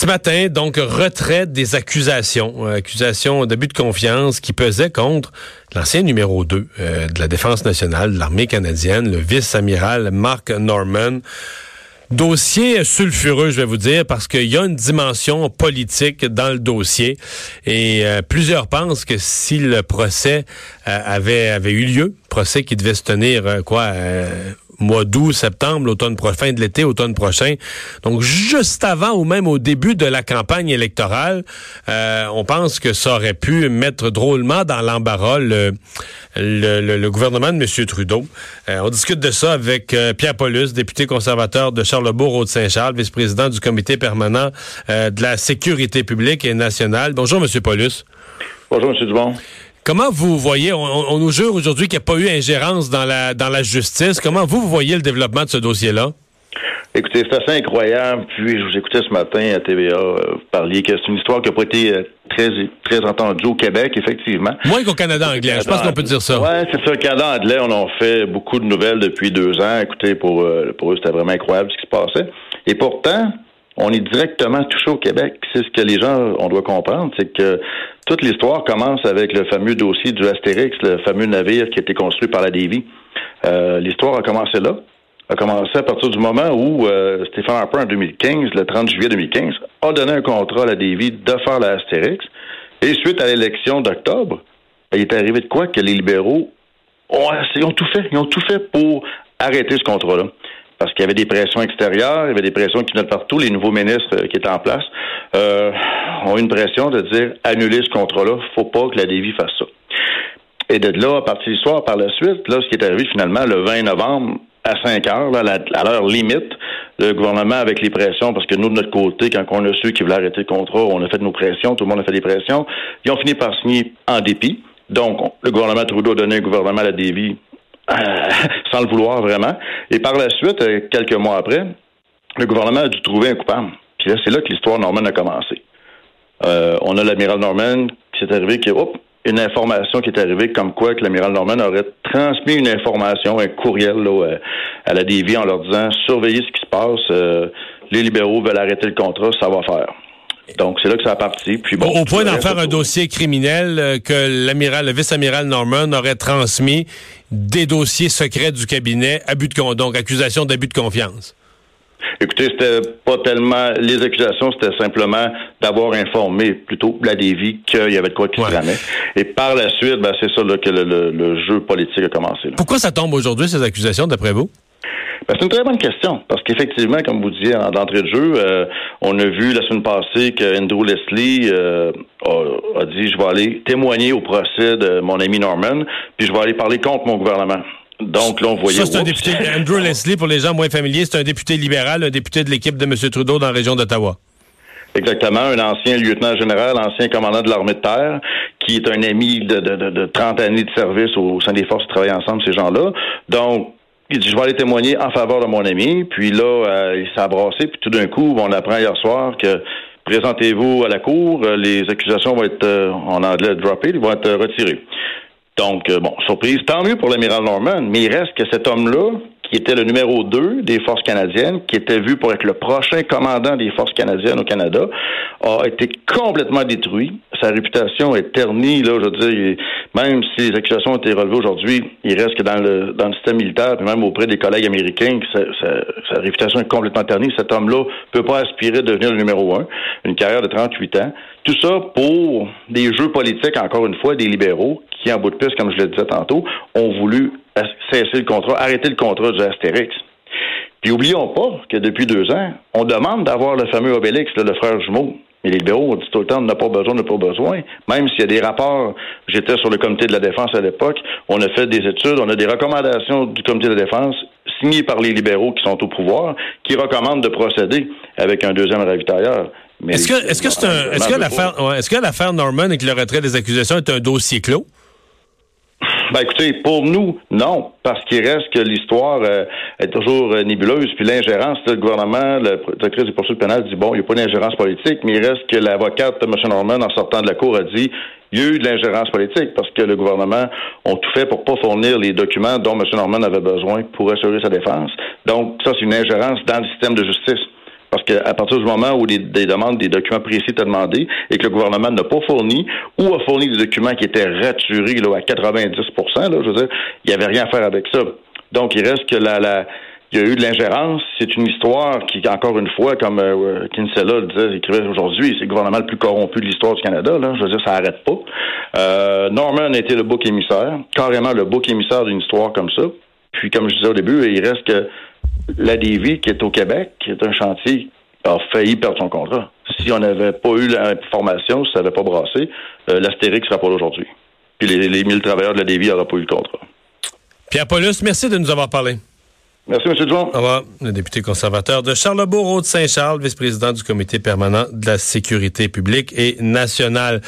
Ce matin, donc, retrait des accusations, euh, accusations d'abus de confiance qui pesaient contre l'ancien numéro 2 euh, de la Défense nationale de l'armée canadienne, le vice-amiral Mark Norman. Dossier sulfureux, je vais vous dire, parce qu'il y a une dimension politique dans le dossier et euh, plusieurs pensent que si le procès avait, avait eu lieu, procès qui devait se tenir quoi mois d'août, septembre, l'automne prochain, de l'été, automne prochain. Donc, juste avant ou même au début de la campagne électorale, euh, on pense que ça aurait pu mettre drôlement dans l'embarras le, le, gouvernement de M. Trudeau. Euh, on discute de ça avec euh, Pierre Paulus, député conservateur de Charlebourg-Haute-Saint-Charles, vice-président du comité permanent de la sécurité publique et nationale. Bonjour, M. Paulus. Bonjour, M. Dubon. Comment vous voyez, on, nous jure aujourd'hui qu'il n'y a pas eu ingérence dans la, dans la justice. Comment vous, vous voyez le développement de ce dossier-là? Écoutez, c'est assez incroyable. Puis, je vous écoutais ce matin à TVA, euh, vous parliez que c'est une histoire qui n'a pas été euh, très, très entendue au Québec, effectivement. Moins qu'au Canada anglais. je pense qu'on peut dire ça. Oui, c'est ça. Le Canada anglais, on a fait beaucoup de nouvelles depuis deux ans. Écoutez, pour, euh, pour eux, c'était vraiment incroyable ce qui se passait. Et pourtant, on est directement touché au Québec. C'est ce que les gens, on doit comprendre, c'est que toute l'histoire commence avec le fameux dossier du Astérix, le fameux navire qui a été construit par la Davy. Euh, l'histoire a commencé là. A commencé à partir du moment où euh, Stéphane Harper, en 2015, le 30 juillet 2015, a donné un contrat à la Davy de faire la Astérix. Et suite à l'élection d'octobre, il est arrivé de quoi que les libéraux ont, tout fait. Ils ont tout fait pour arrêter ce contrat-là parce qu'il y avait des pressions extérieures, il y avait des pressions qui venaient de partout. Les nouveaux ministres euh, qui étaient en place euh, ont une pression de dire annuler ce contrat-là, faut pas que la Dévie fasse ça. Et de là, à partir de l'histoire, par la suite, là, ce qui est arrivé finalement le 20 novembre à 5 heures, là, à l'heure limite, le gouvernement avec les pressions, parce que nous, de notre côté, quand on a su qu'ils voulaient arrêter le contrat, on a fait nos pressions, tout le monde a fait des pressions, ils ont fini par signer en dépit. Donc, le gouvernement Trudeau a donné un gouvernement à la Dévie euh, sans le vouloir vraiment. Et par la suite, euh, quelques mois après, le gouvernement a dû trouver un coupable. Puis là, c'est là que l'histoire Norman a commencé. Euh, on a l'amiral Norman qui s'est arrivé que, hop, une information qui est arrivée comme quoi que l'amiral Norman aurait transmis une information, un courriel là, à la DV en leur disant surveillez ce qui se passe, les libéraux veulent arrêter le contrat, ça va faire. Donc, c'est là que ça a parti. Puis bon, au, point d'en faire un dossier criminel euh, que l'amiral, le vice-amiral Norman aurait transmis des dossiers secrets du cabinet, abus de donc accusation d'abus de confiance. Écoutez, c'était pas tellement les accusations, c'était simplement d'avoir informé plutôt la Dévie qu'il y avait de quoi qui se tramait. Et par la suite, ben, c'est ça que le, jeu politique a commencé. Pourquoi ça tombe aujourd'hui, ces accusations, d'après vous? Ben, c'est une très bonne question, parce qu'effectivement, comme vous disiez en d'entrée de jeu, euh, on a vu la semaine passée que Andrew Leslie euh, a, dit je vais aller témoigner au procès de mon ami Norman, puis je vais aller parler contre mon gouvernement. Donc là, on voyait. Ça, c'est un député. Andrew Leslie, pour les gens moins familiers, c'est un député libéral, un député de l'équipe de M. Trudeau dans la région d'Ottawa. Exactement, un ancien lieutenant général, ancien commandant de l'armée de terre, qui est un ami de, de, de, 30 années de service au sein des forces qui travaillent ensemble, ces gens-là. Donc, il dit, je vais aller témoigner en faveur de mon ami. Puis là, euh, il s'est abrassé. Puis tout d'un coup, on apprend hier soir que présentez-vous à la cour, euh, les accusations vont être, euh, en anglais, droppées, ils vont être retirées. Donc, bon, surprise, tant mieux pour l'amiral Norman, mais il reste que cet homme-là, qui était le numéro 2 des forces canadiennes, qui était vu pour être le prochain commandant des forces canadiennes au Canada, a été complètement détruit. Sa réputation est ternie, là, je veux dire, même si les accusations ont été relevées aujourd'hui, il reste que dans le, dans le système militaire, puis même auprès des collègues américains, sa, sa, réputation est complètement ternie. Cet homme-là peut pas aspirer à devenir le numéro 1, une carrière de 38 ans. Tout ça pour des jeux politiques, encore une fois, des libéraux qui, en bout de piste, comme je le disais tantôt, ont voulu cesser le contrat, arrêter le contrat du Astérix. Puis oublions pas que depuis deux ans, on demande d'avoir le fameux Obélix, le frère jumeau. Mais les libéraux ont dit tout le temps, on n'a pas besoin, on n'a pas besoin. Même s'il y a des rapports, j'étais sur le comité de la défense à l'époque, on a fait des études, on a des recommandations du comité de la défense signées par les libéraux qui sont au pouvoir, qui recommandent de procéder avec un deuxième ravitailleur. Est-ce que, est-ce que c'est un, est-ce que l'affaire, est-ce que l'affaire Norman et que le retrait des accusations est un dossier clos? Ben écoutez, pour nous, non, parce qu'il reste que l'histoire euh, est toujours euh, nébuleuse. Puis l'ingérence, le gouvernement, le directrice du poursuites pénales dit bon, il n'y a pas d'ingérence politique, mais il reste que l'avocate de M. Norman, en sortant de la cour, a dit il y a eu de l'ingérence politique parce que le gouvernement a tout fait pour pas fournir les documents dont M. Norman avait besoin pour assurer sa défense. Donc, ça, c'est une ingérence dans le système de justice. Parce qu'à partir du moment où des, demandes, des documents précis étaient demandés et que le gouvernement n'a pas fourni ou a fourni des documents qui étaient raturés là, à 90 là, je veux dire, il n'y avait rien à faire avec ça. Donc, il reste que la, la il y a eu de l'ingérence. C'est une histoire qui, encore une fois, comme euh, Kinsella le disait, écrivait aujourd'hui, c'est le gouvernement le plus corrompu de l'histoire du Canada. Là. Je veux dire, ça n'arrête pas. Euh, Norman a été le bouc émissaire, carrément le bouc émissaire d'une histoire comme ça. Puis, comme je disais au début, il reste que la DV, qui est au Québec, qui est un chantier, a failli perdre son contrat. Si on n'avait pas eu l'information, si ça n'avait pas brassé, euh, l'Astérix ne serait pas là aujourd'hui. Puis les, les 1000 travailleurs de la DV n'auraient pas eu le contrat. Pierre Paulus, merci de nous avoir parlé. Merci, M. Dujon. Au revoir. Le député conservateur de Charlebourg, de Saint-Charles, vice-président du comité permanent de la sécurité publique et nationale.